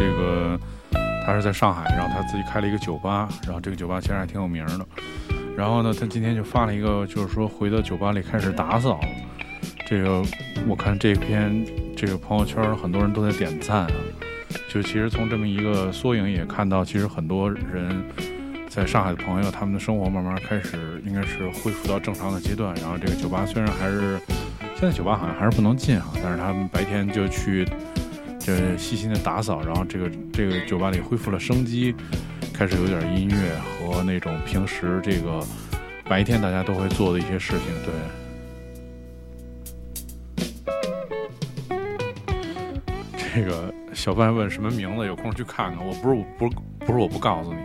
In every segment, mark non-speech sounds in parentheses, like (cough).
这个他是在上海，然后他自己开了一个酒吧，然后这个酒吧其实还挺有名的。然后呢，他今天就发了一个，就是说回到酒吧里开始打扫。这个我看这篇这个朋友圈很多人都在点赞啊。就其实从这么一个缩影也看到，其实很多人在上海的朋友，他们的生活慢慢开始应该是恢复到正常的阶段。然后这个酒吧虽然还是现在酒吧好像还是不能进啊，但是他们白天就去。这细心的打扫，然后这个这个酒吧里恢复了生机，开始有点音乐和那种平时这个白天大家都会做的一些事情。对，这个小范问什么名字？有空去看看。我不是我不是不是我不告诉你，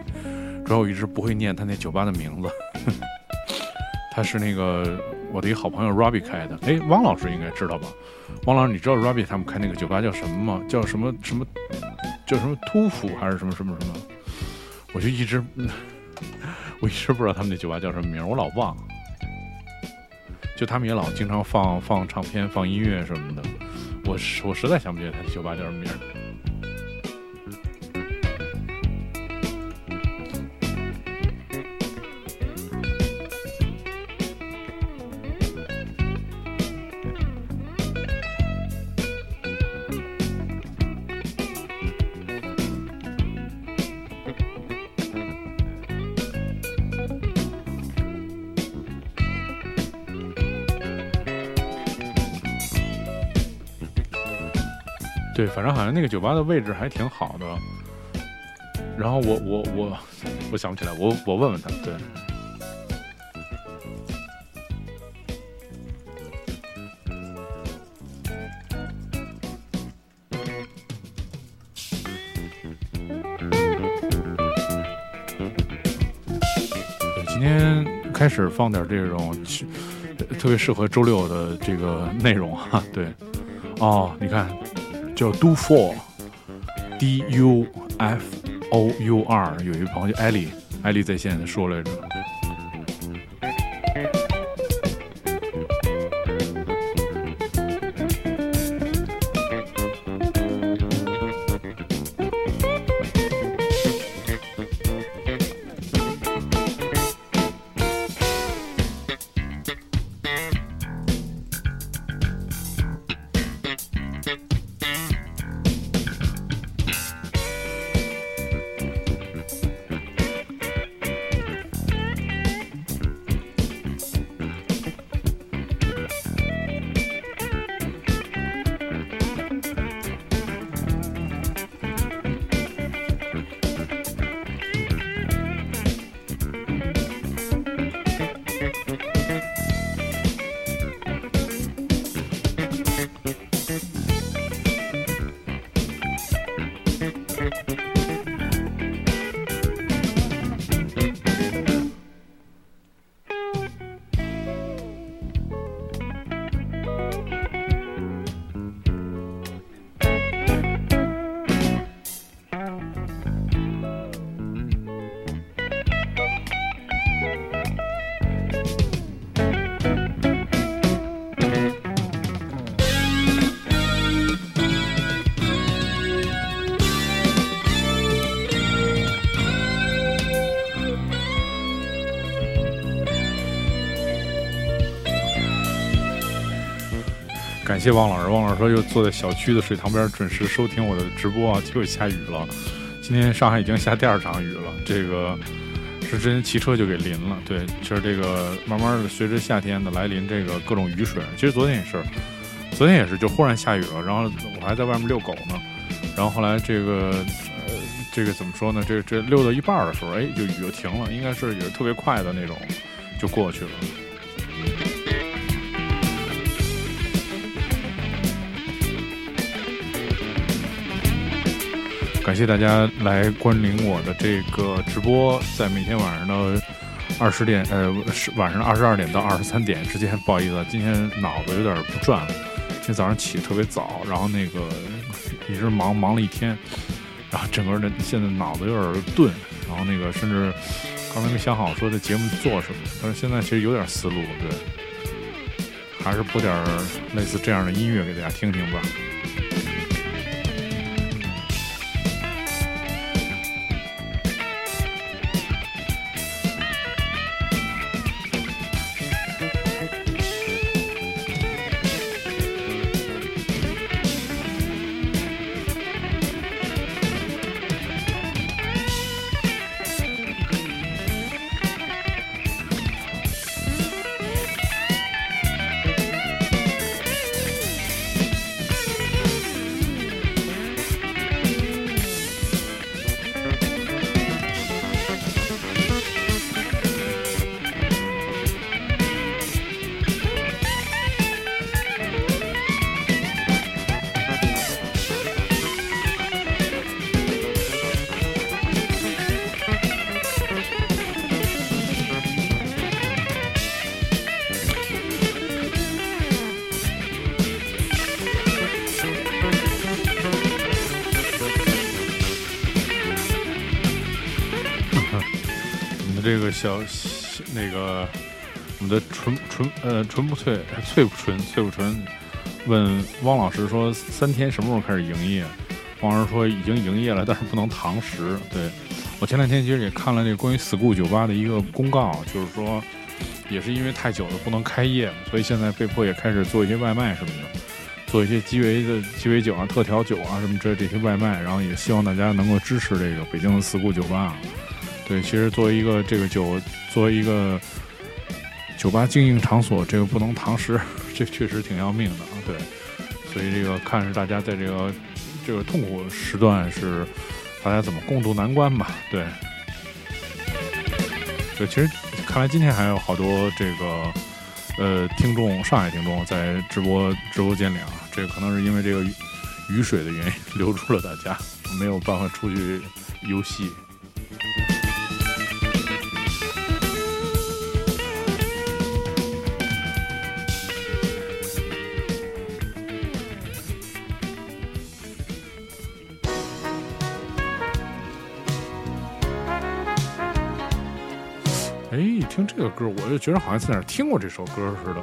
主要我一直不会念他那酒吧的名字。(laughs) 他是那个我的一好朋友 Robbie 开的。哎，汪老师应该知道吧？汪老师，你知道 Robbie 他们开那个酒吧叫什么吗？叫什么什么？叫什么突府还是什么什么什么？我就一直，(laughs) 我一直不知道他们那酒吧叫什么名，我老忘。就他们也老经常放放唱片、放音乐什么的，我我实在想不起来他酒吧叫什么名。对，反正好像那个酒吧的位置还挺好的。然后我我我我想不起来，我我问问他。对，今天开始放点这种特别适合周六的这个内容哈。对，哦，你看。叫 Do For，D U F O U R，有一个朋友叫艾丽，艾丽在线说来着。谢汪老师，汪老师说又坐在小区的水塘边准时收听我的直播啊，结果下雨了。今天上海已经下第二场雨了，这个是之前骑车就给淋了。对，其实这个慢慢的随着夏天的来临，这个各种雨水，其实昨天也是，昨天也是就忽然下雨了，然后我还在外面遛狗呢，然后后来这个呃这个怎么说呢？这这遛到一半的时候，哎，就雨就停了，应该是也是特别快的那种，就过去了。感谢大家来关临我的这个直播，在每天晚上的二十点，呃，是晚上二十二点到二十三点之间。不好意思，今天脑子有点不转。今天早上起特别早，然后那个一直忙忙了一天，然后整个人现在脑子有点钝，然后那个甚至刚才没想好说这节目做什么，但是现在其实有点思路，对，还是播点类似这样的音乐给大家听听吧。这个小那个我们的纯纯呃纯不脆脆不纯脆不纯，问汪老师说三天什么时候开始营业？汪老师说已经营业了，但是不能堂食。对我前两天其实也看了那个关于 school 酒吧的一个公告，就是说也是因为太久了不能开业，所以现在被迫也开始做一些外卖什么的，做一些鸡尾的鸡尾酒啊、特调酒啊什么这这些外卖，然后也希望大家能够支持这个北京的 school 酒吧。对，其实作为一个这个酒，作为一个酒吧经营场所，这个不能堂食，这确实挺要命的啊。对，所以这个看是大家在这个这个痛苦时段是大家怎么共度难关吧。对，对，其实看来今天还有好多这个呃听众，上海听众在直播直播间里啊，这个可能是因为这个雨水的原因 (laughs) 留住了大家，没有办法出去游戏。歌，我就觉得好像在哪儿听过这首歌似的。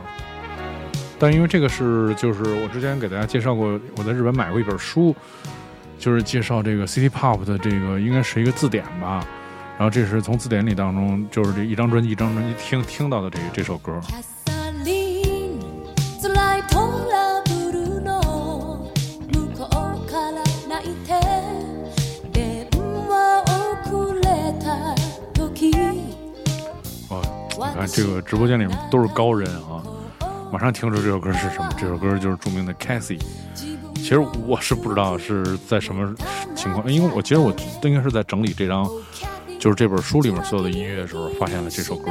但因为这个是，就是我之前给大家介绍过，我在日本买过一本书，就是介绍这个 City Pop 的这个，应该是一个字典吧。然后这是从字典里当中，就是这一张专辑一张专辑听听到的这这首歌。这个直播间里面都是高人啊，马上听出这首歌是什么？这首歌就是著名的 Cassie。其实我是不知道是在什么情况，因为我其实我应该是在整理这张，就是这本书里面所有的音乐的时候，发现了这首歌。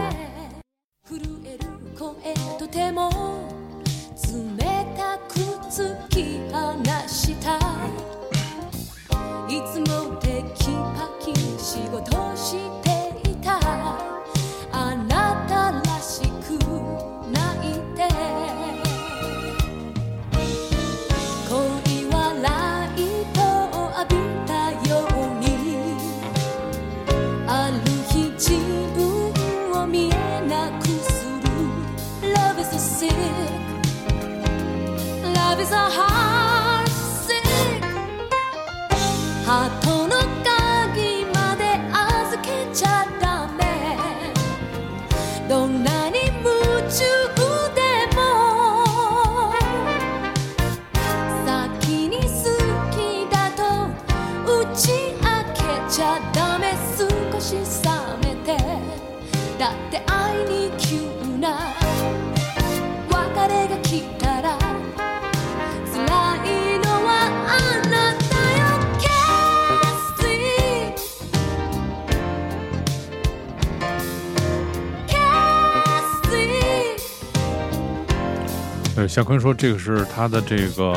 向坤说：“这个是他的这个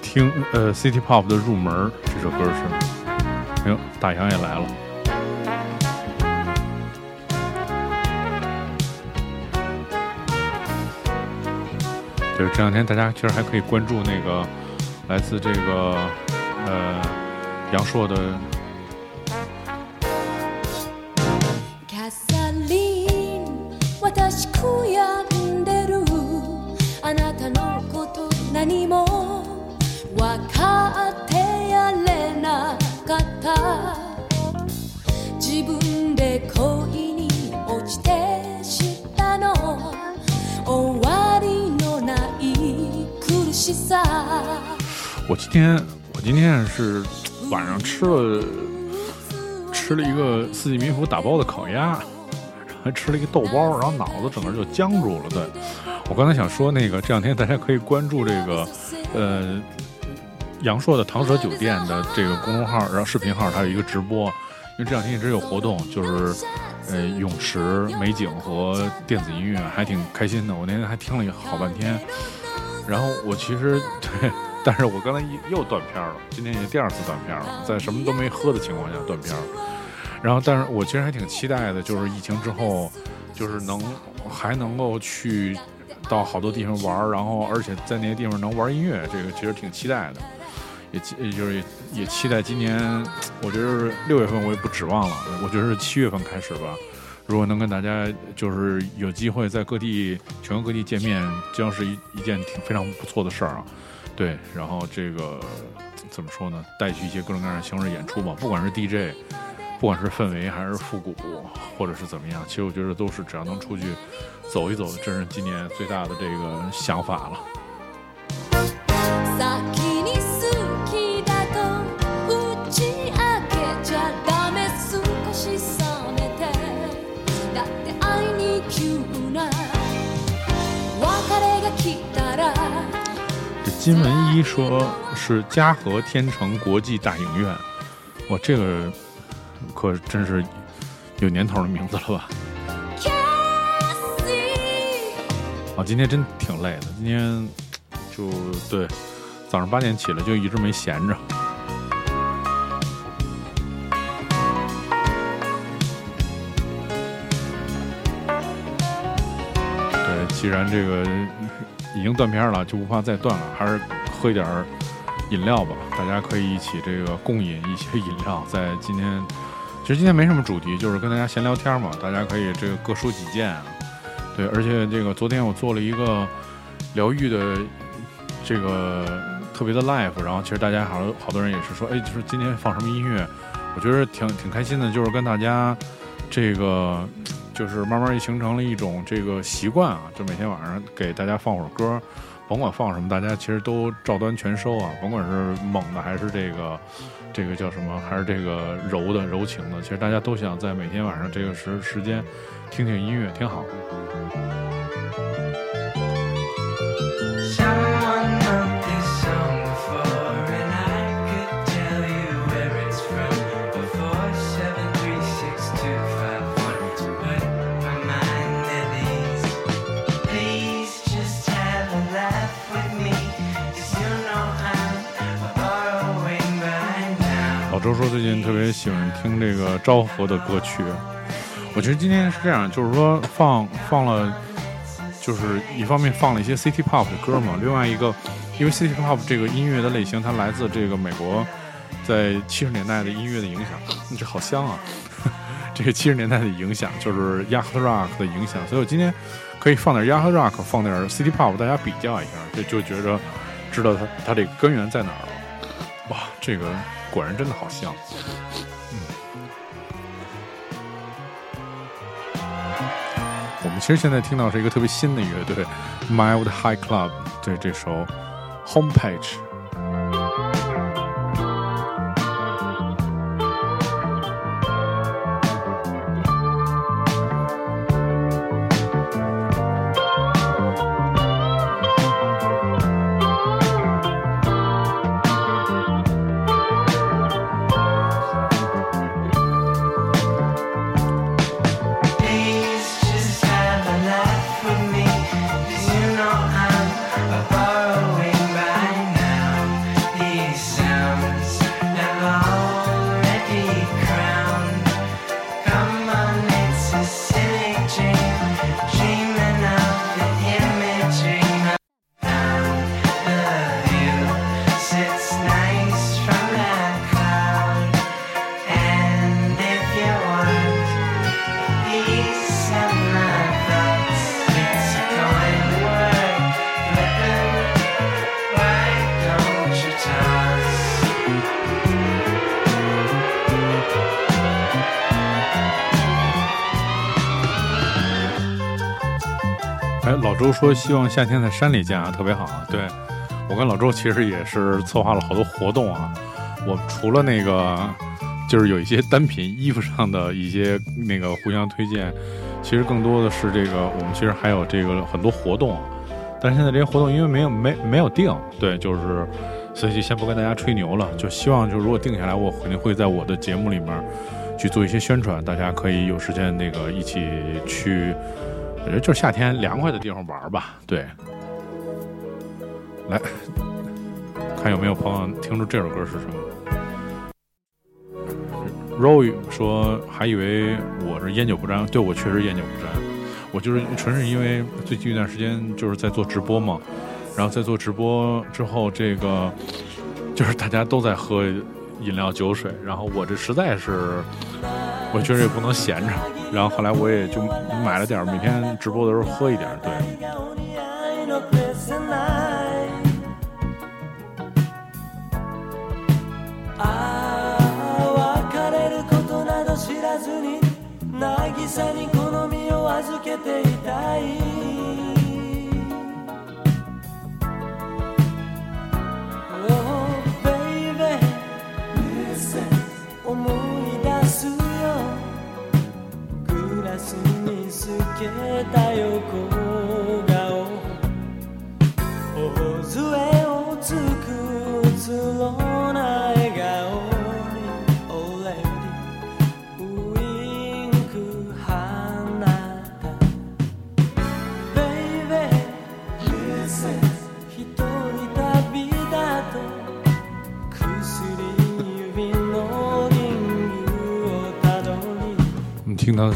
听呃 City Pop 的入门，这首歌是。哎呦，大洋也来了。就是，这两天大家其实还可以关注那个来自这个呃杨烁的。”我今天我今天是晚上吃了吃了一个四季民福打包的烤鸭，还 (laughs) 吃了一个豆包，然后脑子整个就僵住了。对。我刚才想说那个，这两天大家可以关注这个呃杨烁的唐舍酒店的这个公众号，然后视频号，它有一个直播，因为这两天一直有活动，就是呃泳池美景和电子音乐，还挺开心的。我那天还听了好半天。然后我其实对，但是我刚才又断片了，今天已经第二次断片了，在什么都没喝的情况下断片。然后，但是我其实还挺期待的，就是疫情之后，就是能还能够去到好多地方玩，然后而且在那些地方能玩音乐，这个其实挺期待的。也也就是也期待今年，我觉得六月份我也不指望了，我觉得是七月份开始吧，如果能跟大家就是有机会在各地全国各地见面，将是一一件挺非常不错的事儿啊。对，然后这个怎么说呢？带去一些各种各样的形式演出吧，不管是 DJ，不管是氛围还是复古，或者是怎么样，其实我觉得都是只要能出去走一走，这是今年最大的这个想法了。金文一说是嘉禾天成国际大影院，哇，这个可真是有年头的名字了吧？啊，今天真挺累的，今天就对，早上八点起来就一直没闲着。既然这个已经断片了，就不怕再断了，还是喝一点儿饮料吧。大家可以一起这个共饮一些饮料，在今天，其实今天没什么主题，就是跟大家闲聊天嘛，大家可以这个各抒己见啊。对，而且这个昨天我做了一个疗愈的这个特别的 live，然后其实大家好好多人也是说，哎，就是今天放什么音乐，我觉得挺挺开心的，就是跟大家这个就是慢慢形成了一种这个习惯啊，就每天晚上给大家放会儿歌，甭管放什么，大家其实都照单全收啊，甭管是猛的还是这个这个叫什么，还是这个柔的柔情的，其实大家都想在每天晚上这个时时间听听音乐，挺好。周说最近特别喜欢听这个昭和的歌曲。我觉得今天是这样，就是说放放了，就是一方面放了一些 City Pop 的歌嘛，另外一个，因为 City Pop 这个音乐的类型，它来自这个美国在七十年代的音乐的影响，这好香啊！这个七十年代的影响就是 Yacht Rock 的影响，所以我今天可以放点 Yacht Rock，放点 City Pop，大家比较一下，就就觉着知道它它这个根源在哪儿了。哇，这个果然真的好像。我们其实现在听到是一个特别新的乐队，Mild High Club，对这首 Homepage。周说希望夏天在山里见啊，特别好啊。对我跟老周其实也是策划了好多活动啊。我除了那个就是有一些单品衣服上的一些那个互相推荐，其实更多的是这个我们其实还有这个很多活动，但是现在这些活动因为没有没没有定，对，就是所以就先不跟大家吹牛了，就希望就如果定下来，我肯定会在我的节目里面去做一些宣传，大家可以有时间那个一起去。我觉得就是夏天凉快的地方玩吧。对，来看有没有朋友听出这首歌是什么。Roy 说还以为我是烟酒不沾，对我确实烟酒不沾，我就是纯是因为最近一段时间就是在做直播嘛，然后在做直播之后，这个就是大家都在喝饮料酒水，然后我这实在是 我确实也不能闲着。然后后来我也就买了点儿，每天直播的时候喝一点儿。对，がお似合いのプレゼンないああ別れることなど知らずに渚に好みを預けていたい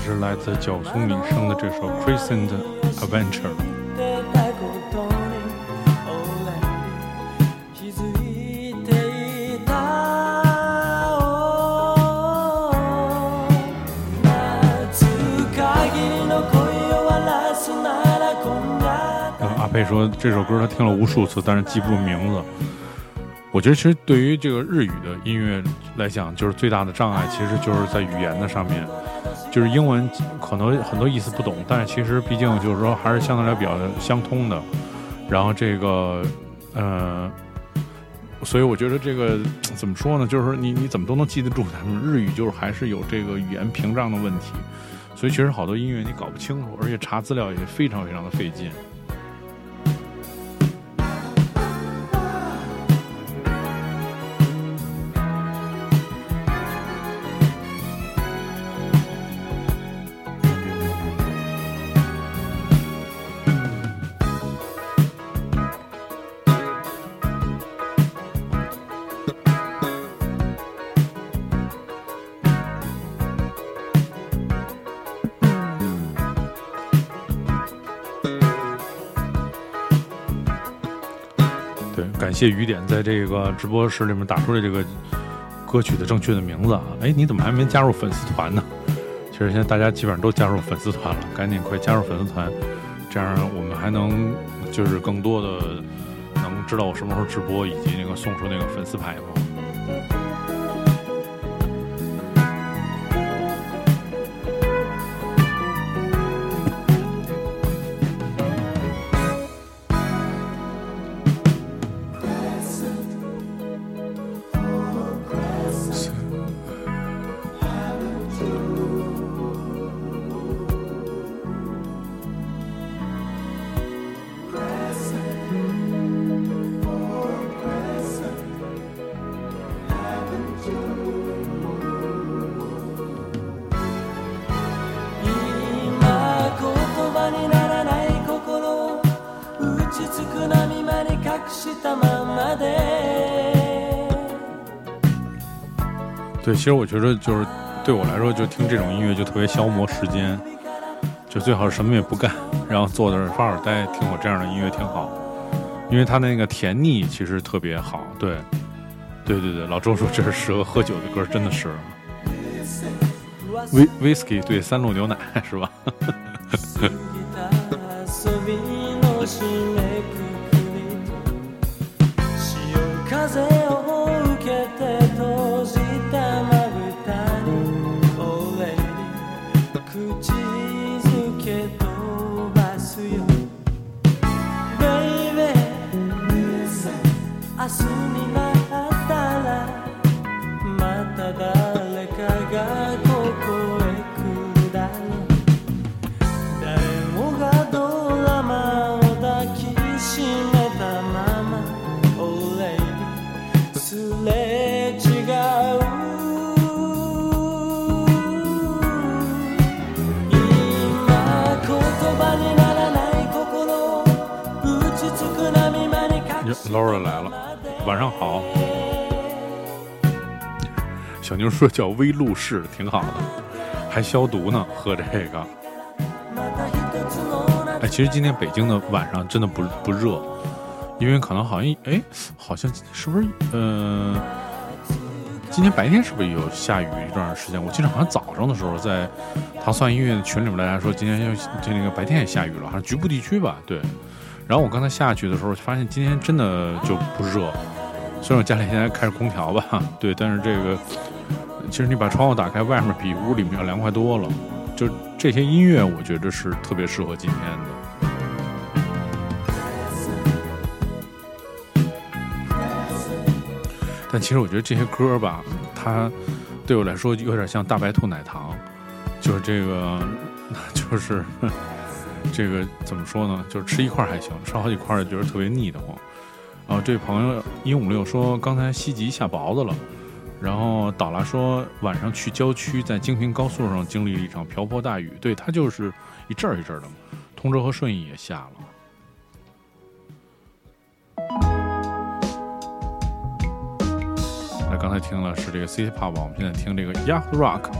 是来自角松敏生的这首《Crescent Adventure》。出たことに Oh lady 気づいていた Oh 夏限りの恋を終わらすなら今夜呃，阿佩说这首歌他听了无数次，但是记不住名字。我觉得其实对于这个日语的音乐来讲，就是最大的障碍，其实就是在语言的上面。 就是英文可能很多意思不懂，但是其实毕竟就是说还是相对来比较相通的。然后这个，呃，所以我觉得这个怎么说呢？就是说你你怎么都能记得住他们日语，就是还是有这个语言屏障的问题。所以其实好多音乐你搞不清楚，而且查资料也非常非常的费劲。借雨点在这个直播室里面打出来这个歌曲的正确的名字啊！哎，你怎么还没加入粉丝团呢？其实现在大家基本上都加入粉丝团了，赶紧快加入粉丝团，这样我们还能就是更多的能知道我什么时候直播，以及那个送出那个粉丝牌吗。其实我觉得就是对我来说，就听这种音乐就特别消磨时间，就最好什么也不干，然后坐在这儿发会儿呆，听我这样的音乐挺好，因为它那个甜腻其实特别好。对，对对对，老周说这是适合喝酒的歌，真的是。(laughs) 威 whisky 对三鹿牛奶是吧？Laura 来了，晚上好。小妞说叫微露氏，挺好的，还消毒呢，喝这个。また一つの夏哎，其实今天北京的晚上真的不不热，因为可能好像哎，好像是不是呃， 今天白天是不是有下雨一段时间？我记得好像早上的时候在糖蒜音乐群里面大家说今天要这那个白天也下雨了，好像局部地区吧，对。 然后我刚才下去的时候发现今天真的就不热，虽然我家里现在开着空调吧，(laughs) 对，但是这个其实你把窗户打开，外面比屋里面要凉快多了。就这些音乐，我觉得是特别适合今天的。但其实我觉得这些歌吧，它对我来说有点像大白兔奶糖，就是这个，(laughs) 就是这个怎么说呢？就是吃一块还行，吃好几块就觉得特别腻得慌。然后这位朋友一五六说，刚才西吉下雹子了，然后导拉说晚上去郊区，在京平高速上经历了一场瓢泼大雨，对，它就是一阵儿一阵儿的。通州和顺义也下了。那刚才听了是这个 City Pop，我们现在听这个 Yacht Rock，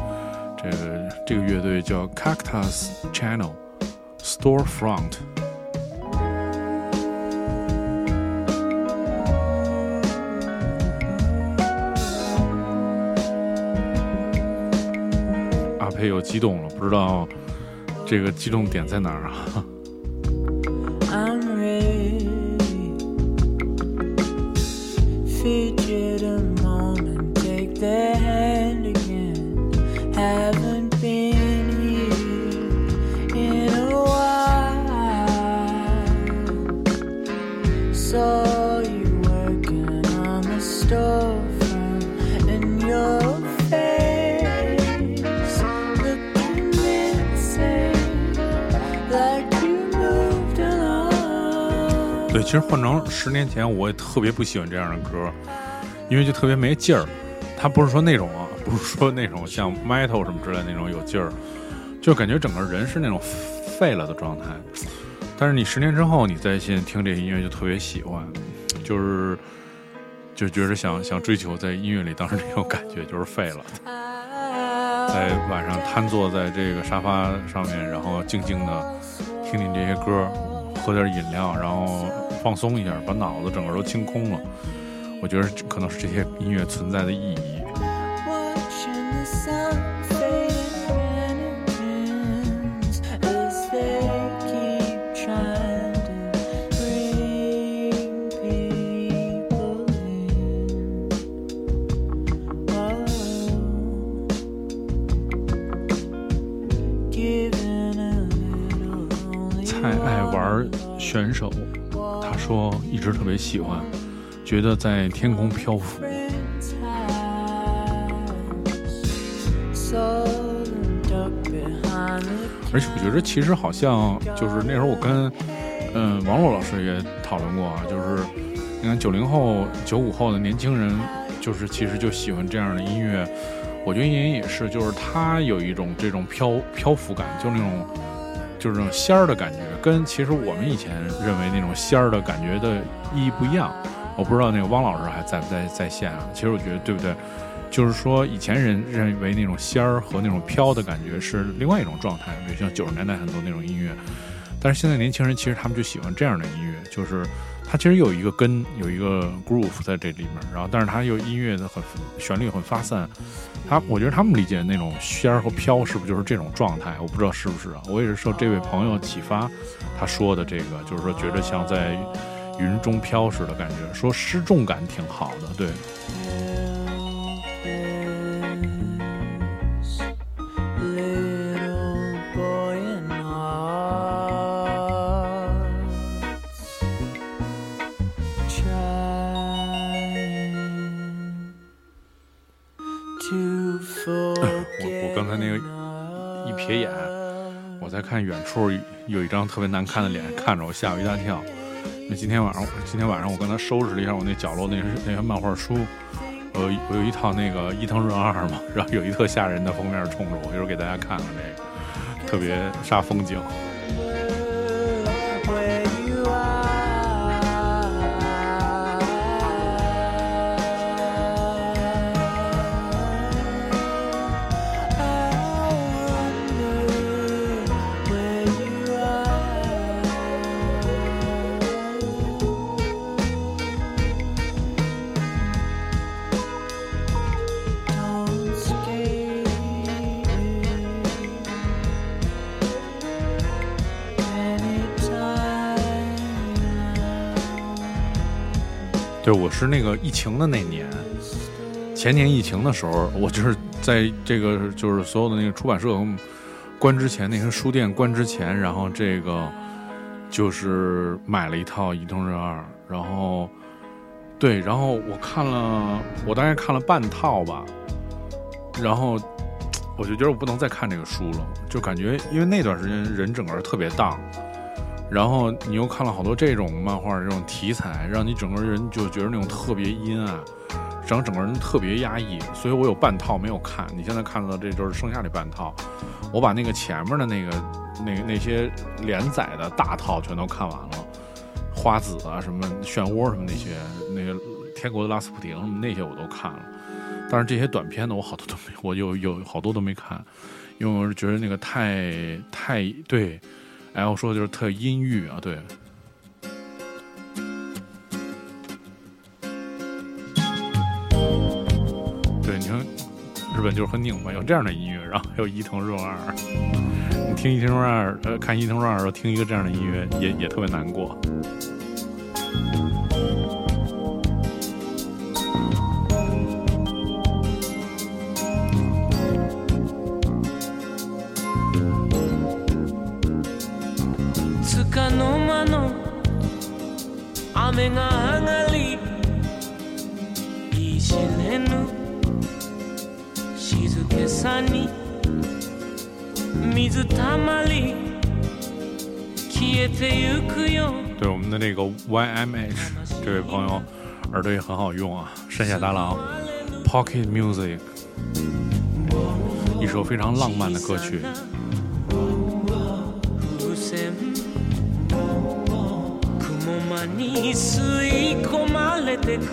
这个这个乐队叫 Cactus Channel Storefront。阿佩又激动了，不知道这个激动点在哪儿啊？对，其实换成十年前，我也特别不喜欢这样的歌，因为就特别没劲儿。它不是说那种啊，不是说那种像 metal 什么之类那种有劲儿，就感觉整个人是那种废了的状态。但是你十年之后，你再现听这些音乐，就特别喜欢，就是就觉得想想追求在音乐里当时那种感觉，就是废了。在晚上瘫坐在这个沙发上面，然后静静的听听这些歌，喝点饮料，然后放松一下，把脑子整个都清空了。我觉得可能是这些音乐存在的意义。选手，他说一直特别喜欢，觉得在天空漂浮。而且我觉得其实好像就是那时候我跟嗯王璐老师也讨论过啊，就是你看九零后、九五后的年轻人，就是其实就喜欢这样的音乐。我觉得音也是，就是他有一种这种漂漂浮感，就那种就是那种仙儿的感觉，跟其实我们以前认为那种仙儿的感觉的意义不一样。我不知道那个汪老师还在不在在线啊？其实我觉得对不对？就是说以前人认为那种仙儿和那种飘的感觉是另外一种状态，比如像九十年代很多那种音乐，但是现在年轻人其实他们就喜欢这样的音乐，就是它其实有一个根，有一个 groove 在这里面，然后但是它又音乐的很旋律很发散，他我觉得他们理解的那种仙儿和飘是不是就是这种状态？我不知道是不是啊，我也是受这位朋友启发，他说的这个就是说觉得像在云中飘似的感觉，说失重感挺好的，对。处有一张特别难看的脸看着我，吓我一大跳。那今天晚上，今天晚上我刚才收拾了一下我那角落那那些漫画书，我，我有一套那个伊藤润二嘛，(laughs) 然后有一特吓人的封面冲着我，一会儿给大家看看这个，特别煞风景。疫情的那年，前年疫情的时候，我就是在这个就是所有的那个出版社关之前，那些书店关之前，然后这个就是买了一套《伊藤润二》，然后对，然后我看了，我大概看了半套吧，然后我就觉得我不能再看这个书了，就感觉因为那段时间人整个特别荡。然后你又看了好多这种漫画这种题材，让你整个人就觉得那种特别阴暗，然后整个人特别压抑。所以我有半套没有看，你现在看到的这就是剩下这半套。我把那个前面的那个、那那些连载的大套全都看完了，花子啊什么漩涡什么那些，那个天国的拉斯普廷什么那些我都看了。但是这些短片呢，我好多都没，我有有好多都没看，因为我是觉得那个太太对。哎，我说的就是特阴郁啊，对。对，你看日本就是很拧巴，有这样的音乐，然后还有伊藤润二。你听伊藤润二，呃，看伊藤润二的时候听一个这样的音乐，也也特别难过。水たまり消えてゆくよ对我们的那个 YMH 这位朋友耳朵也很好用啊，山下达郎 Pocket Music，一首非常浪漫的歌曲。(laughs) 風船雲間に吸い込まれてく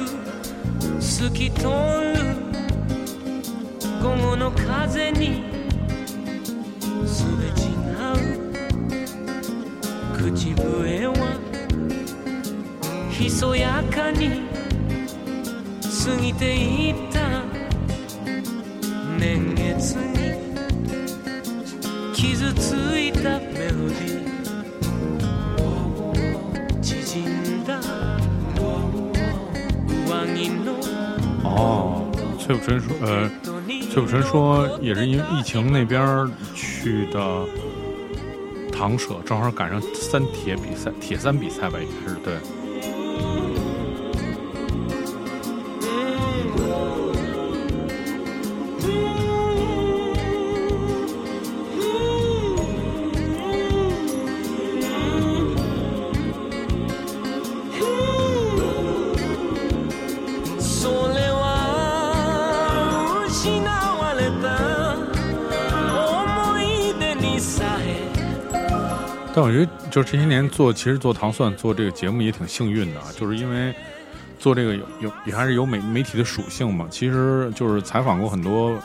透き通る午後の風に 口笛はひそやかに過ぎていった年月に傷ついたメロディー縮んだ上着の哦，崔普春说，呃，音に崔普春说也是因为疫情那边儿去的 长舍，正好赶上三铁比赛，铁三比赛吧，也是对。但我觉得，就是这些年做，其实做糖蒜做这个节目也挺幸运的，就是因为做这个有有也还是有媒媒体的属性嘛。其实就是采访过很多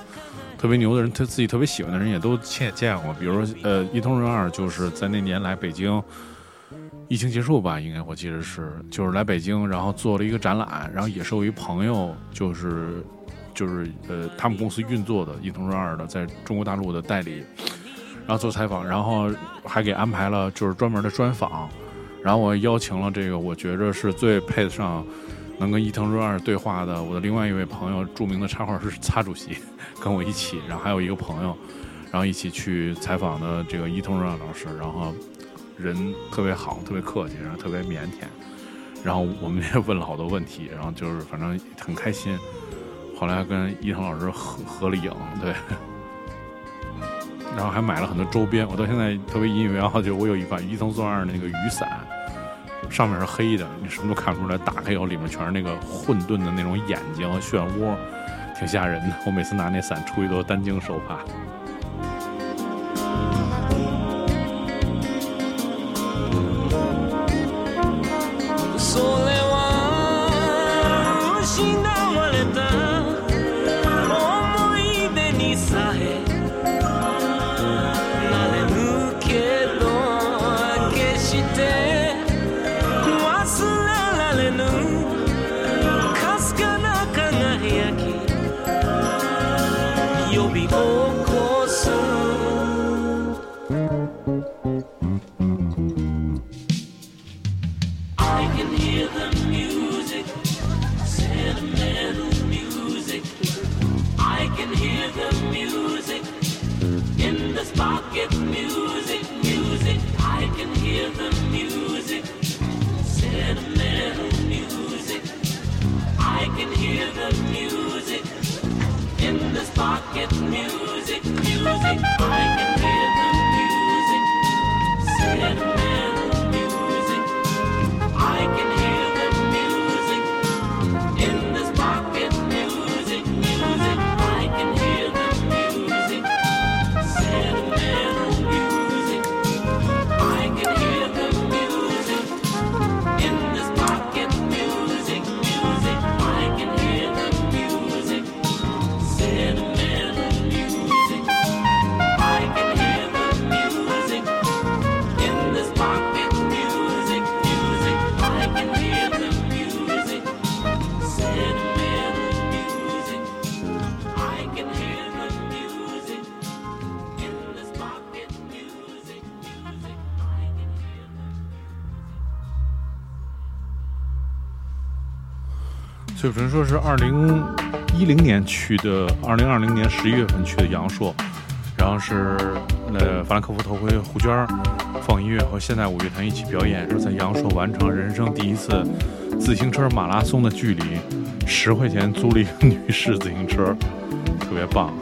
特别牛的人，他自己特别喜欢的人也都亲眼见过。比如说，呃，伊藤润二就是在那年来北京，疫情结束吧，应该我记得是，就是来北京，然后做了一个展览，然后也是我一朋友，就是就是呃他们公司运作的伊藤润二的在中国大陆的代理。然后做采访，然后还给安排了就是专门的专访，然后我邀请了这个我觉着是最配得上能跟伊藤润二对话的我的另外一位朋友，著名的插画师擦主席，(laughs) 跟我一起，然后还有一个朋友，然后一起去采访的这个伊藤润二老师，然后人特别好，特别客气，然后特别腼腆，然后我们也问了好多问题，然后就是反正很开心，后来跟伊藤老师合合了影，对。然后还买了很多周边，我到现在特别引以为傲，就我有一把伊藤润二的那个雨伞，上面是黑的，你什么都看不出来，打开以后里面全是那个混沌的那种眼睛和漩涡，挺吓人的。我每次拿那伞出去都担惊受怕。This market. 就比如说是二零一零年去的，二零二零年十一月份去的阳朔，然后是呃法兰克福头盔胡娟放音乐和现代五乐团一起表演，说在阳朔完成人生第一次自行车马拉松的距离，十块钱租了一个女士自行车，特别棒。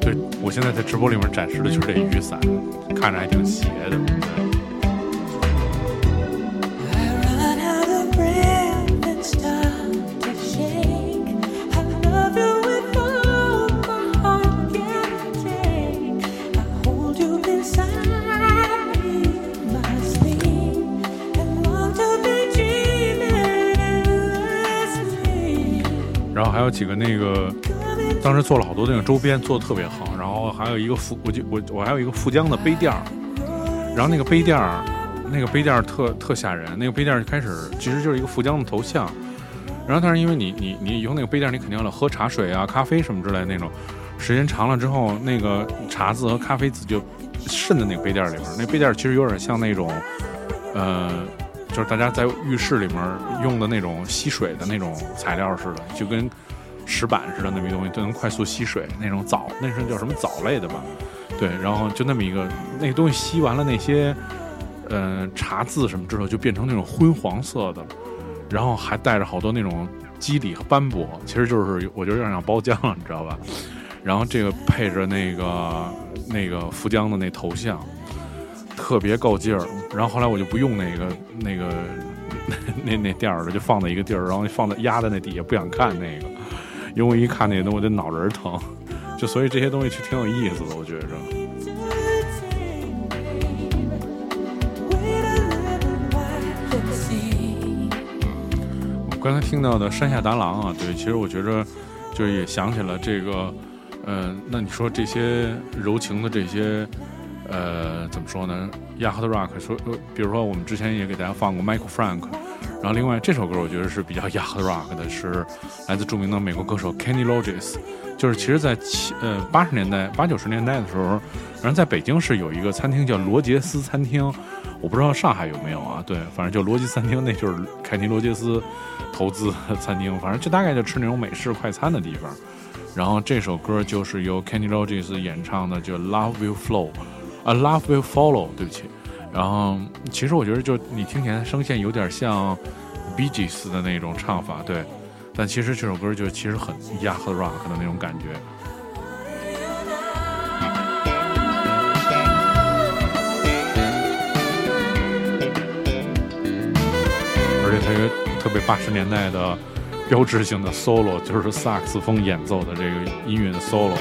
对，我现在在直播里面展示的就是这雨伞，看着还挺邪的。几个那个，当时做了好多那个周边，做的特别好。然后还有一个富，我就我我还有一个富江的杯垫儿，然后那个杯垫儿，那个杯垫儿特特吓人。那个杯垫儿开始其实就是一个富江的头像，然后但是因为你你你以后那个杯垫儿，你肯定要喝茶水啊、咖啡什么之类那种，时间长了之后，那个茶渍和咖啡渍就渗在那个杯垫儿里边。那杯垫儿其实有点像那种，呃。就是大家在浴室里面用的那种吸水的那种材料似的，就跟石板似的那么一东西，都能快速吸水那种藻，那是叫什么藻类的吧？对，然后就那么一个那个东西吸完了那些呃茶渍什么之后，就变成那种昏黄色的，然后还带着好多那种肌理和斑驳，其实就是我觉得有点像包浆了，你知道吧？然后这个配着那个那个福江的那头像，特别够劲儿。然后后来我就不用那个那个 (laughs) 那那垫儿了，就放在一个地儿，然后放在压在那底下，不想看那个，因为我一看那些东西，我就脑仁疼。(laughs) 就所以这些东西其实挺有意思的，我觉着。我刚才听到的山下达郎啊，对，其实我觉着就是也想起了这个，呃，那你说这些柔情的这些，呃，怎么说呢？亚哈的 rock 说，呃，比如说我们之前也给大家放过 Michael Frank，然后另外这首歌我觉得是比较亚哈的 rock 的，是来自著名的美国歌手 Kenny Rogers，就是其实在七呃八十年代八九十年代的时候，然后在北京是有一个餐厅叫罗杰斯餐厅，我不知道上海有没有啊？对，反正就罗杰斯餐厅，那就是凯尼罗杰斯投资餐厅，反正就大概就吃那种美式快餐的地方。然后这首歌就是由 Kenny Rogers 演唱的，就 Love Will Flow，啊 Love Will Follow，对不起。然后其实我觉得就你听起来声线有点像 Bee Gees 的那种唱法，对。但其实这首歌就其实很 y a h Rock 的那种感觉。而且它有特别八十年代的标志性的 solo，就是萨克斯风演奏的这个音乐的 solo。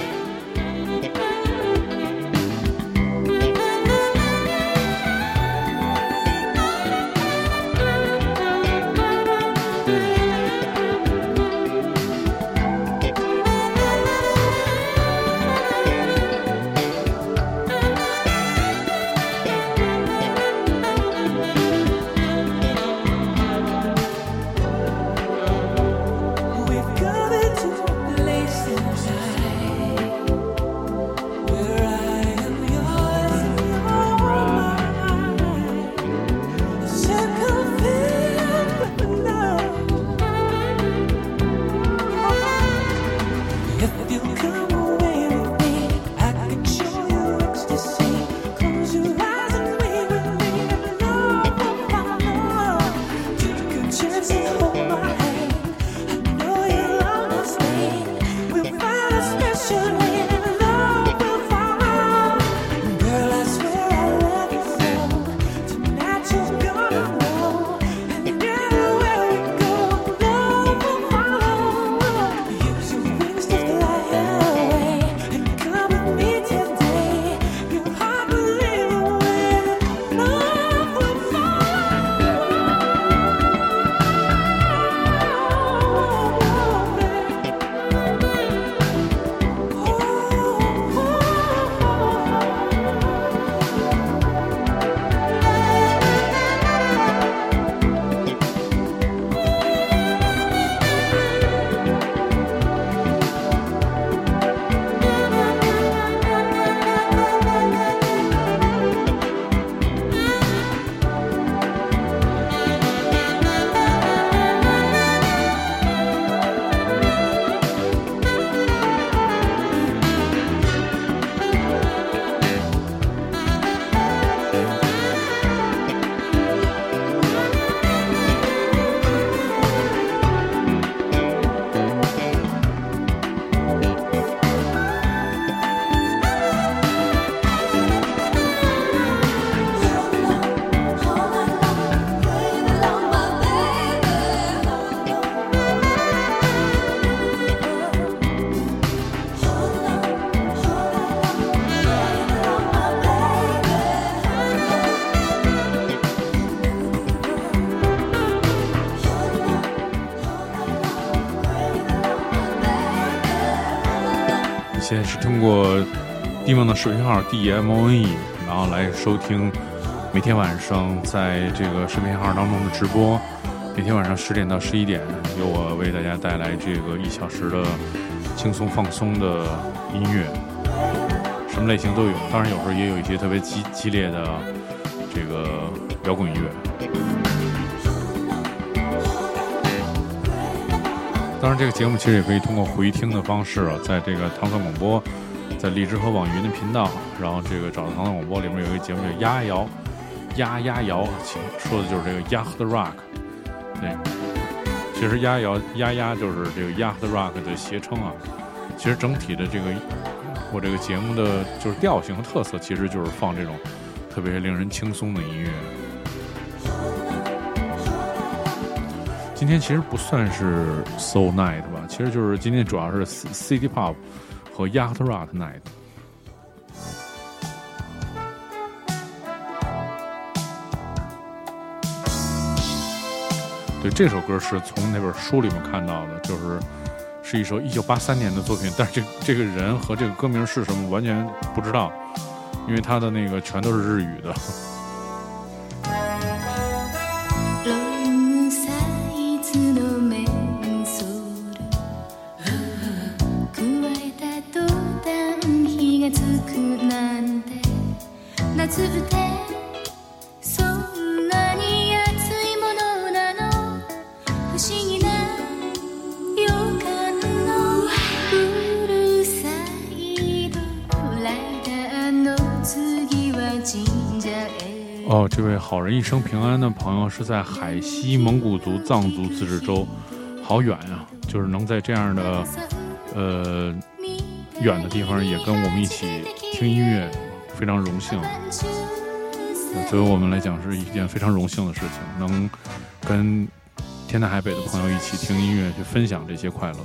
地梦的视频号 D M O N E，然后来收听每天晚上在这个视频号当中的直播。每天晚上十点到十一点，由我为大家带来这个一小时的轻松放松的音乐，什么类型都有。当然，有时候也有一些特别激激烈的这个摇滚乐。当然，这个节目其实也可以通过回听的方式啊，在这个唐宋广播，在荔枝和网易云的频道，然后这个找到唐宋广播里面有一个节目叫“丫摇”，丫丫摇，说的就是这个 Yacht Rock。对，其实丫摇丫丫就是这个 Yacht Rock 的谐称啊。其实整体的这个我这个节目的就是调性和特色，其实就是放这种特别令人轻松的音乐。今天其实不算是 So Night 吧，其实就是今天主要是 City Pop 和 Yacht Rock Night。对，这首歌是从那本书里面看到的，就是是一首一九八三年的作品，但是这这个人和这个歌名是什么完全不知道，因为他的那个全都是日语的。哦，这位好人一生平安的朋友是在海西蒙古族藏族自治州，好远呀、就是能在这样的呃远的地方也跟我们一起听音乐，非常荣幸。作为我们来讲是一件非常荣幸的事情，能跟天南海北的朋友一起听音乐，去分享这些快乐。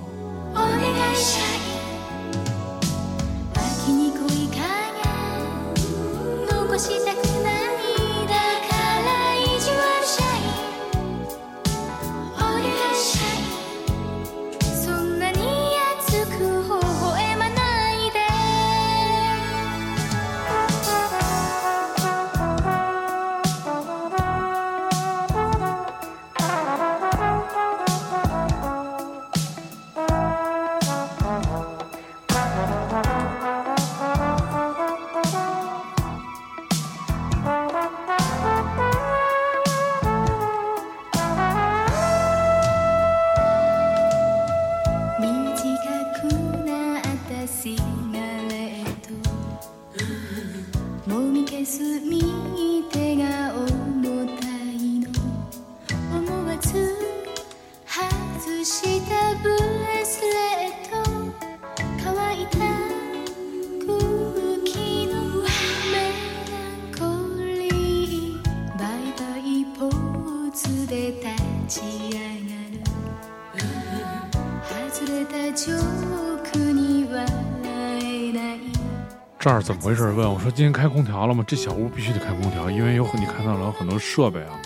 回事？问我说今天开空调了吗？这小屋必须得开空调，因为有很你看到了有很多设备啊，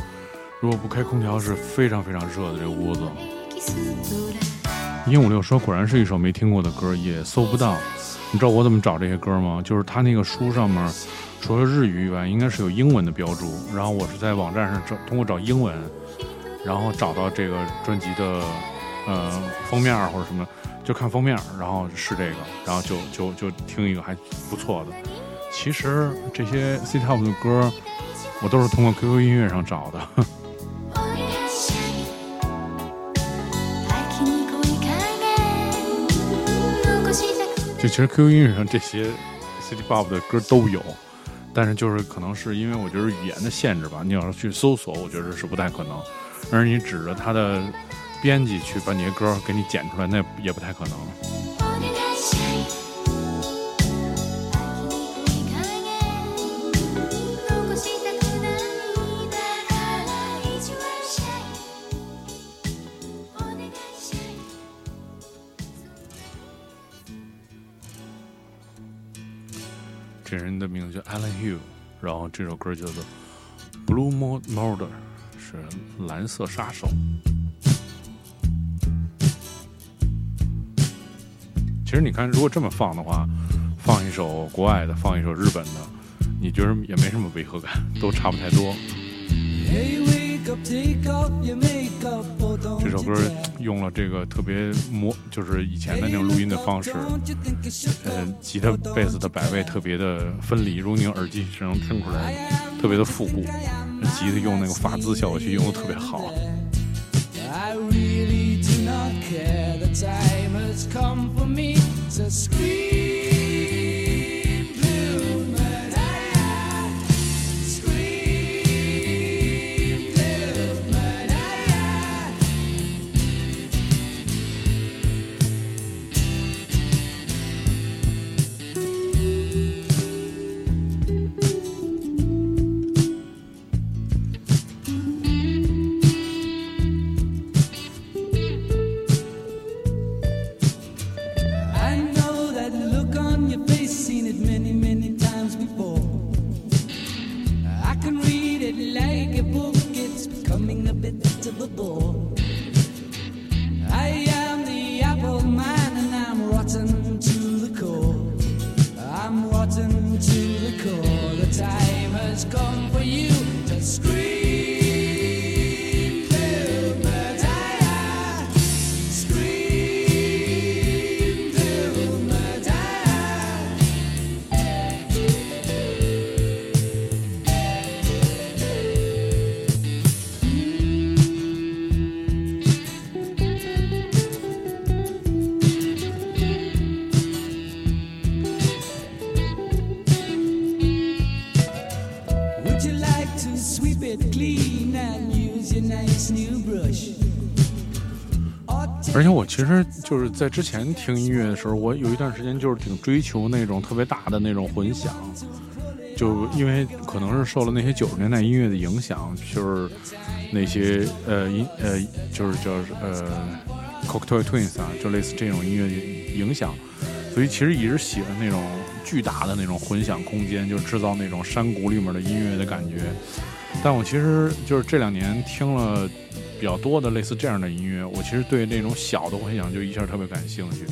如果不开空调是非常非常热的这个屋子。エキストラ鹦鹉六说果然是一首没听过的歌，也搜不到。你知道我怎么找这些歌吗？就是他那个书上面除了日语以外，应该是有英文的标注。然后我是在网站上找，通过找英文，然后找到这个专辑的呃封面或者什么， 就看封面，然后是这个，然后就就就听一个还不错的。其实这些 C Top 的歌，我都是通过 QQ 音乐上找的。(laughs) お願いしたい秋に恋影残したく就其实 QQ 音乐上这些 City Pop 的歌都有，但是就是可能是因为我觉得语言的限制吧，你要是去搜索，我觉得是不太可能。而你指着它的 编辑去把你的歌给你剪出来，那也不太可能。お願いしたい秋に恋影残したくないだから意地悪したいお願いしたい这人的名字叫 Alan Hugh，然后这首歌叫做《Blue Mo- Murder》，是蓝色杀手。 其实你看，如果这么放的话，放一首国外的，放一首日本的，你觉得也没什么违和感，都差不太多。这首歌用了这个特别模，就是以前的那种录音的方式，呃吉他、贝斯的摆位特别的分离，如果你用耳机只能听出来，特别的复古。吉他用那个法兹效果器用的特别好。I really do not care. The time has come for me Scream. 其实就是在之前听音乐的时候，我有一段时间就是挺追求那种特别大的那种混响，就因为可能是受了那些九十年代音乐的影响，就是那些呃音呃就是叫呃 Cocktail Twins 啊，就类似这种音乐影响，所以其实一直喜欢那种巨大的那种混响空间，就制造那种山谷里面的音乐的感觉。但我其实就是这两年听了比较多的类似这样的音乐，我其实对那种小的混响就一下特别感兴趣。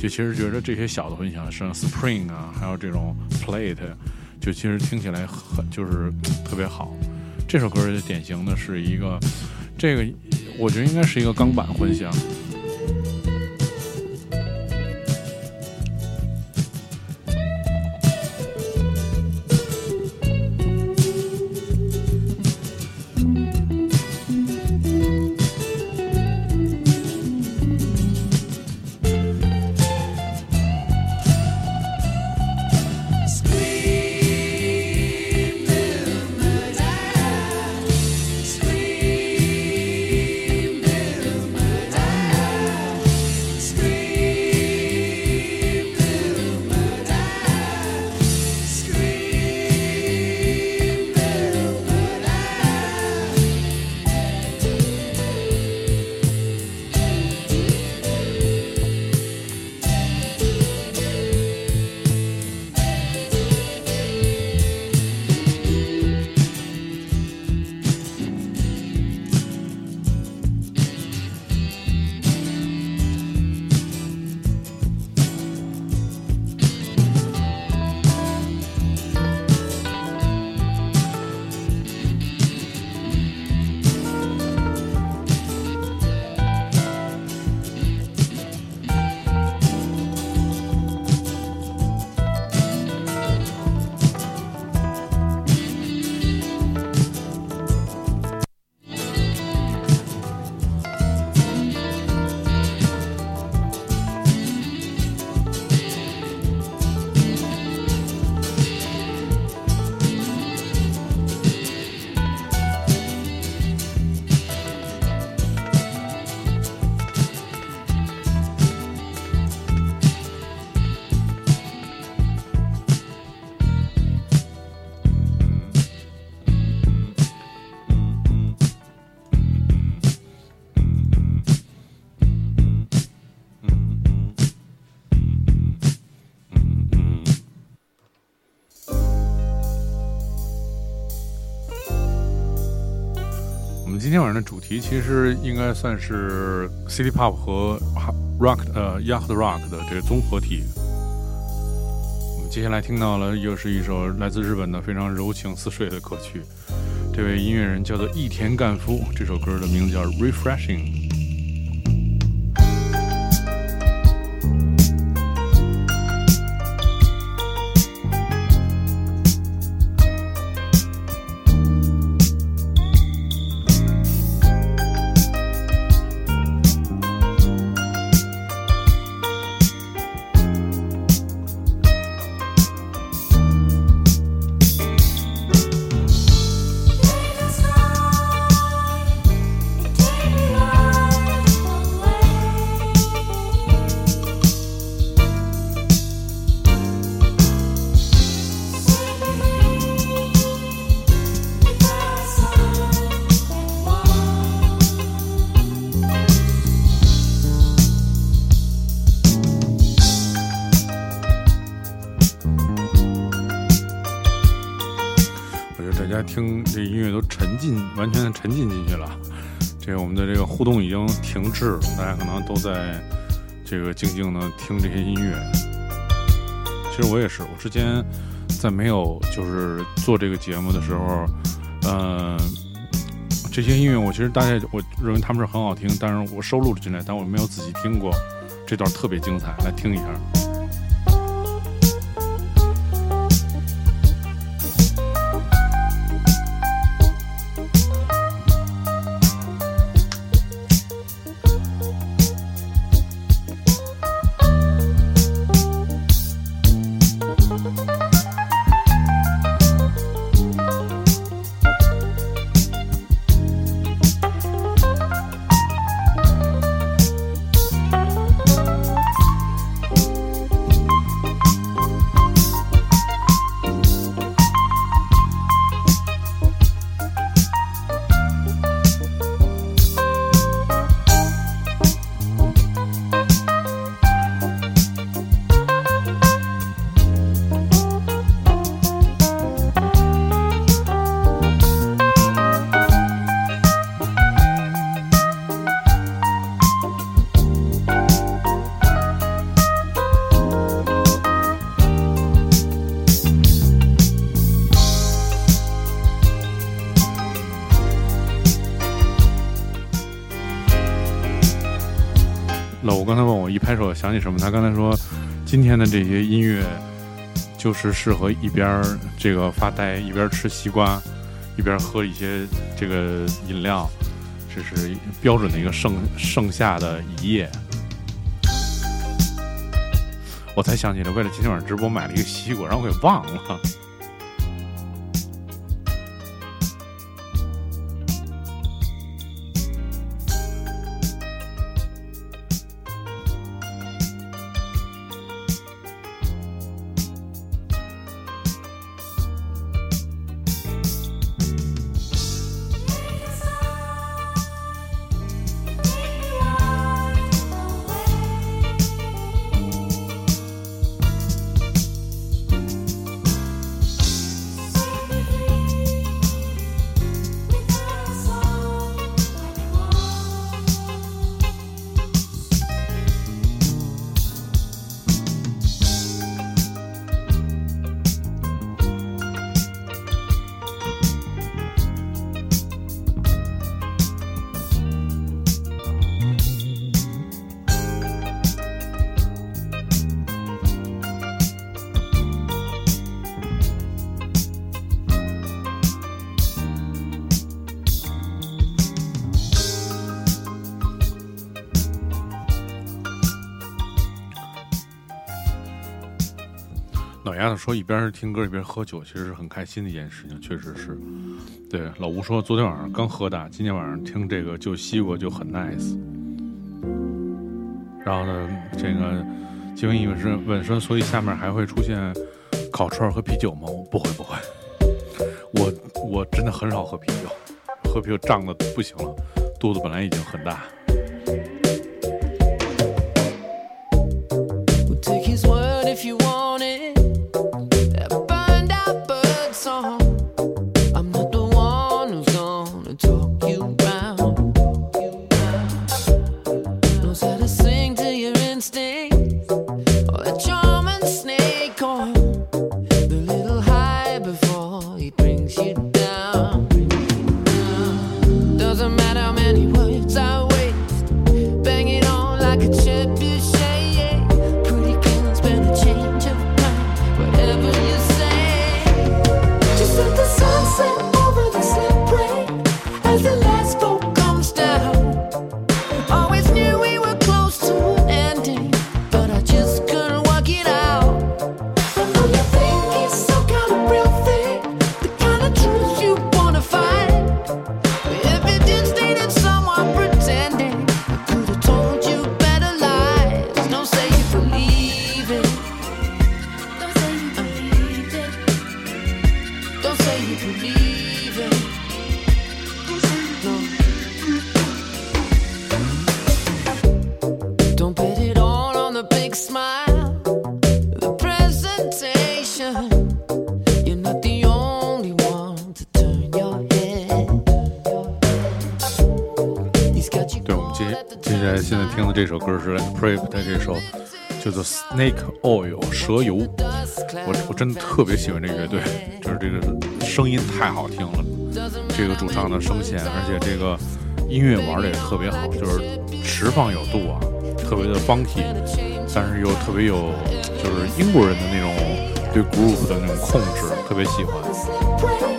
就其实觉得这些小的混响，像 Spring 啊，还有这种 Plate，就其实听起来很就是特别好。这首歌就典型的是一个，这个我觉得应该是一个钢板混响。晚上的主题其实应该算是 City Pop 和 Rock 呃 Yacht Rock 的这个综合体。我们接下来听到了又是一首来自日本的非常柔情似水的歌曲，这位音乐人叫做益田干夫，这首歌的名字叫《Refreshing》。停滞，大家可能都在这个静静的听这些音乐。其实我也是，我之前在没有就是做这个节目的时候，呃，这些音乐我其实大概我认为他们是很好听，但是我收录了进来，但我没有仔细听过。这段特别精彩，来听一下。想起什么，他刚才说今天的这些音乐就是适合一边这个发呆，一边吃西瓜，一边喝一些这个饮料，这是标准的一个盛盛夏的一夜。我才想起来，为了今天晚上直播买了一个西瓜，然后我给忘了。老丫头说一边听歌一边喝酒，其实是很开心的一件事情，确实是。对，老吴说昨天晚上刚喝大，今天晚上听这个就西瓜就很 nice。然后呢，这个金文义问是问说，所以下面还会出现烤串和啤酒吗？不会不会，我我真的很少喝啤酒，喝啤酒胀的不行了，肚子本来已经很大。这首歌是 Prep 的这首叫做 Snake Oil 蛇油，我我真的特别喜欢这个乐队，就是这个声音太好听了，这个主唱的声线，而且这个音乐玩的也特别好，就是释放有度啊，特别的 funky，但是又特别有就是英国人的那种对 groove 的那种控制，特别喜欢。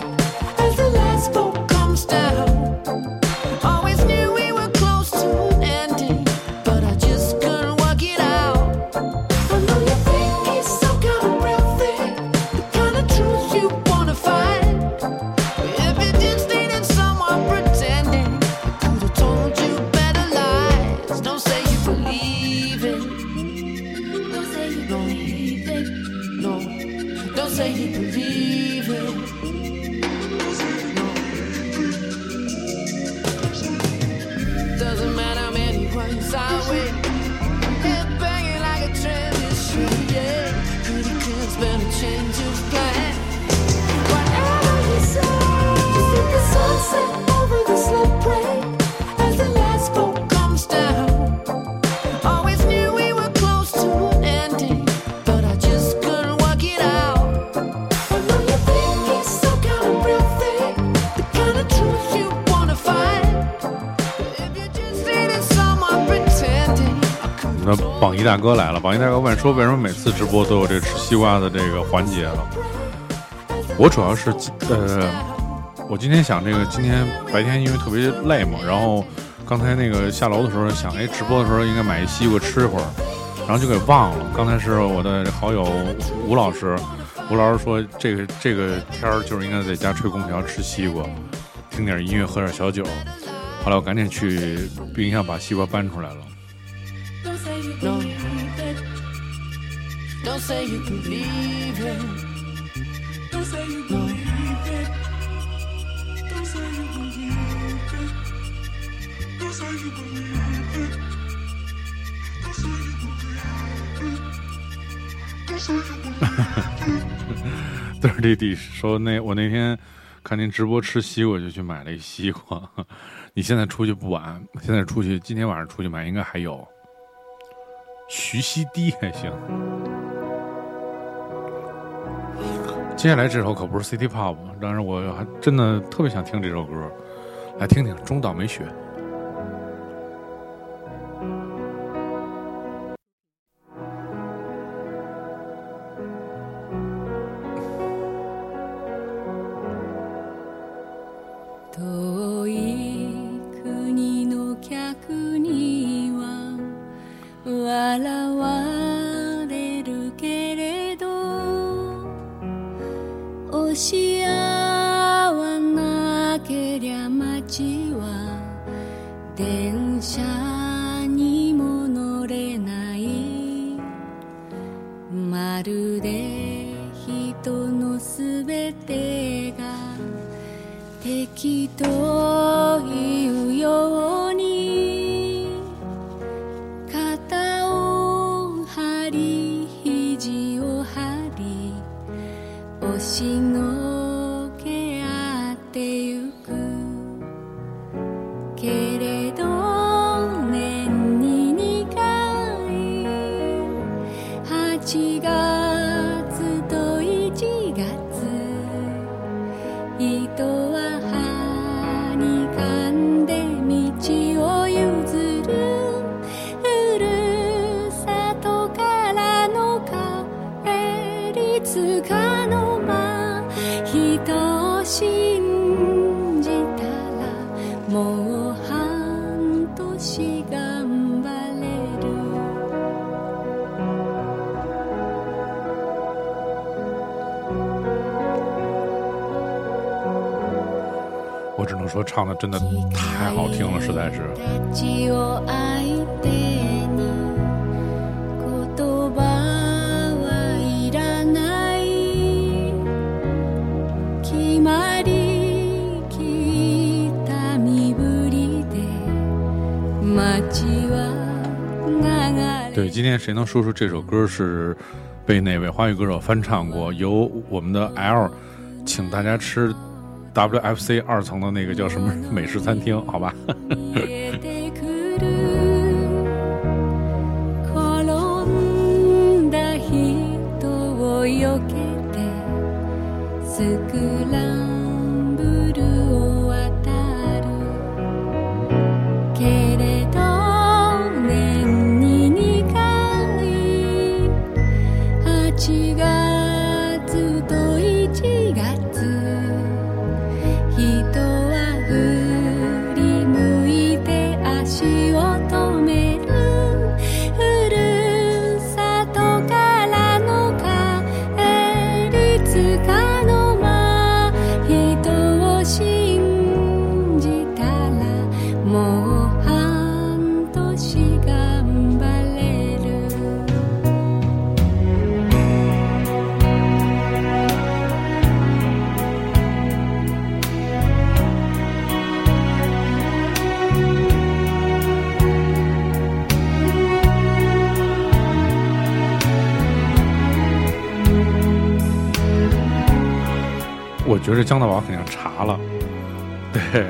大哥来了，榜一大哥问说，为什么每次直播都有这吃西瓜的这个环节了？我主要是呃，我今天想这个，今天白天因为特别累嘛，然后刚才那个下楼的时候想，哎，直播的时候应该买一西瓜吃一会儿，然后就给忘了。刚才是我的好友吴老师，吴老师说这个这个天儿就是应该在家吹空调吃西瓜，听点音乐，喝点小酒。后来我赶紧去冰箱把西瓜搬出来了。Say you believe it. Don't say you No. believe it. Don't say you believe it. Don't say you believe it. Don't say you believe it. Don't say you believe it. 对弟弟说那我那天看您直播吃西瓜，就去买了一西瓜。你现在出去不晚，现在出去今天晚上出去买应该还有。徐熙娣还行。接下来这首可不是 City Pop，但是我还真的特别想听这首歌，来听听中岛美雪。只能说唱的真的太好听了，实在是。たちを相手に言葉はいらない決まりきった身振りで街は流对，れ今天谁能说出这首歌是被哪位华语歌手翻唱过？由我们的 L 请大家吃 wfc 二层的那个叫什么美食餐厅好吧。觉得江大宝肯定查了，对。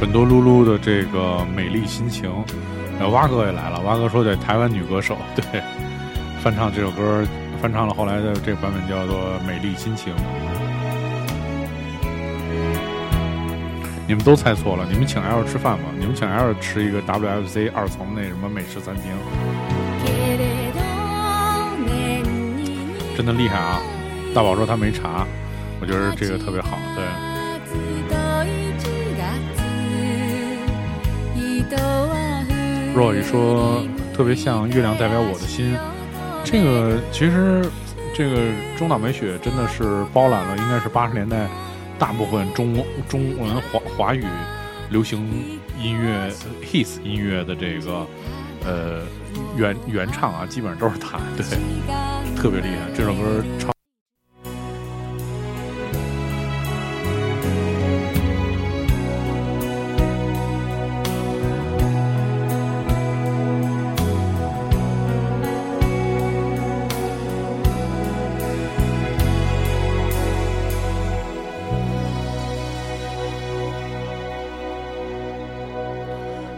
本多露露的这个美丽心情，呃，蛙哥也来了。蛙哥说的台湾女歌手，(laughs) 对，翻唱这首歌，翻唱了后来的这个版本叫做《美丽心情》。你们都猜错了，你们请 L 吃饭吗？你们请 L 吃一个 WFC 二层那什么美食餐厅，けれど年に 真的厉害啊！大宝说他没查，我觉得这个特别好，对。Roy 说特别像月亮代表我的心，这个其实这个中岛美雪真的是包揽了，应该是八十年代大部分中中文华华语流行音乐 hits 音乐的这个呃原原唱啊，基本上都是他，对，特别厉害。这首歌超。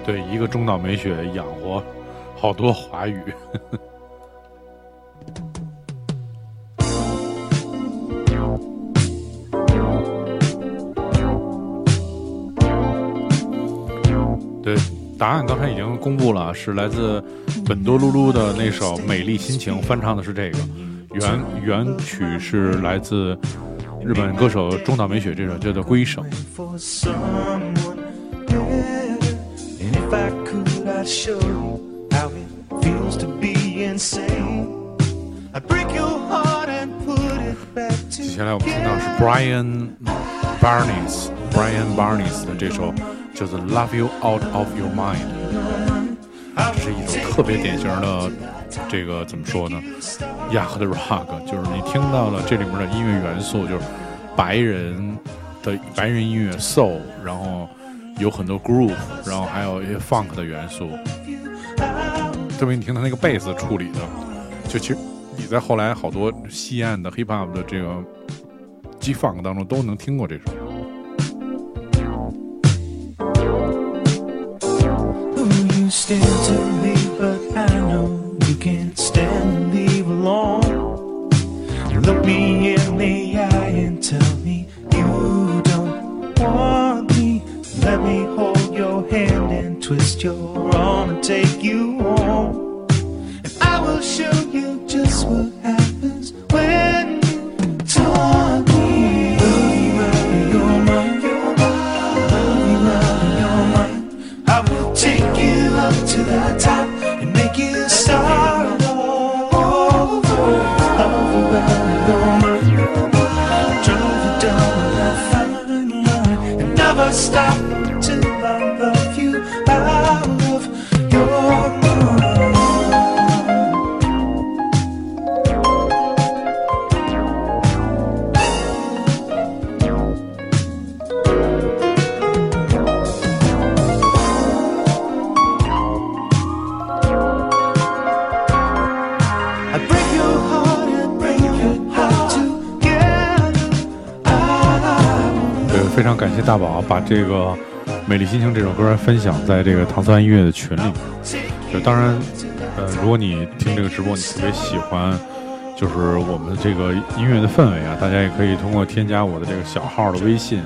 对，一个中岛美雪养活好多华语。(laughs) 对，答案刚才已经公布了，是来自本多露露的那首《美丽心情》，翻唱的是这个，原原曲是来自日本歌手中岛美雪这首叫做《归省》。Feels to be insane. I break your heart and put it back 接下来我们听到是 Brian Barnes Brian Barnes 的这首叫做《Love You Out of Your Mind》，这是一首特别典型的这个怎么说呢？亚克的 rock，就是你听到了这里面的音乐元素，就是白人的白人音乐 soul，然后有很多 groove，然后还有一些 funk 的元素。特别你听他那个贝斯处理的，就其实你在后来好多西岸的 hip hop 的这个 G funk 当中都能听过这首。Tell me you don't want me. Let me hold hand and twist your arm and take you home. And I will show you just what happens when you talk take you up to the top and make you. Love you, you down fine line and never stop 大宝把这个《美丽心情》这首歌分享在这个唐三音乐的群里面。就当然，呃，如果你听这个直播，你特别喜欢，就是我们这个音乐的氛围啊，大家也可以通过添加我的这个小号的微信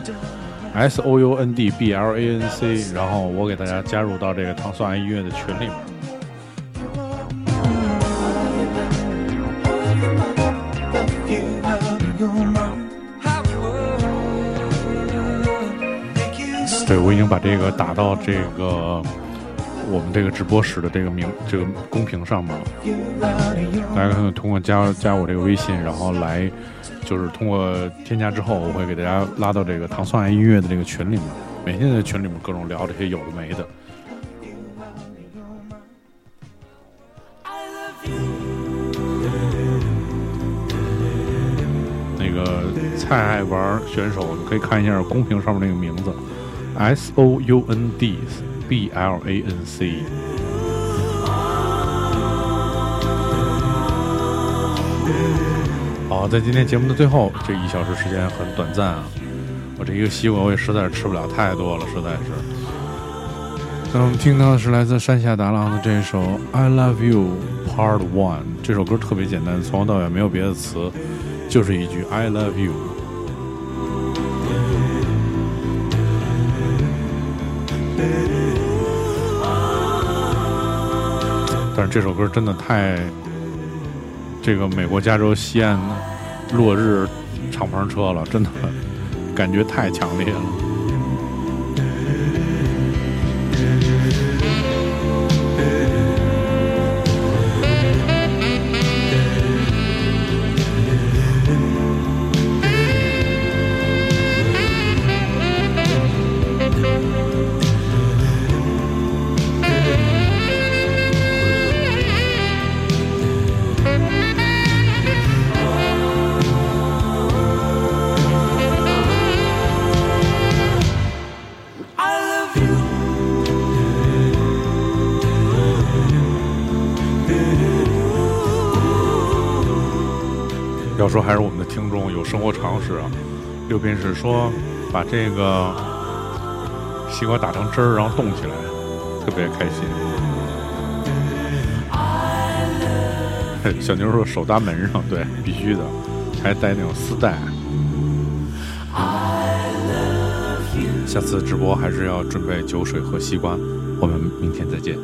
S O U N D B L A N C，然后我给大家加入到这个糖蒜音乐的群里面。这个打到这个我们这个直播室的这个名这个公屏上面。大家可以通过加加我这个微信，然后来就是通过添加之后，我会给大家拉到这个糖蒜爱音乐的这个群里面，每天在群里面各种聊这些有的没的。那个菜爱玩选手，你可以看一下公屏上面那个名字，S O U N D B L A N C。好，在今天节目的最后，这一小时时间很短暂啊，我这一个西瓜我也实在是吃不了太多了，实在是。那我们听到的是来自山下达郎的这首《I Love You Part One》，这首歌特别简单，从头到尾没有别的词，就是一句 I love you。这首歌真的太，这个美国加州西岸落日敞篷车了，真的感觉太强烈了。是啊。六便士说，把这个西瓜打成汁儿，然后冻起来，特别开心。小妞说手搭门上，对，必须的，还带那种丝带。下次直播还是要准备酒水和西瓜，我们明天再见。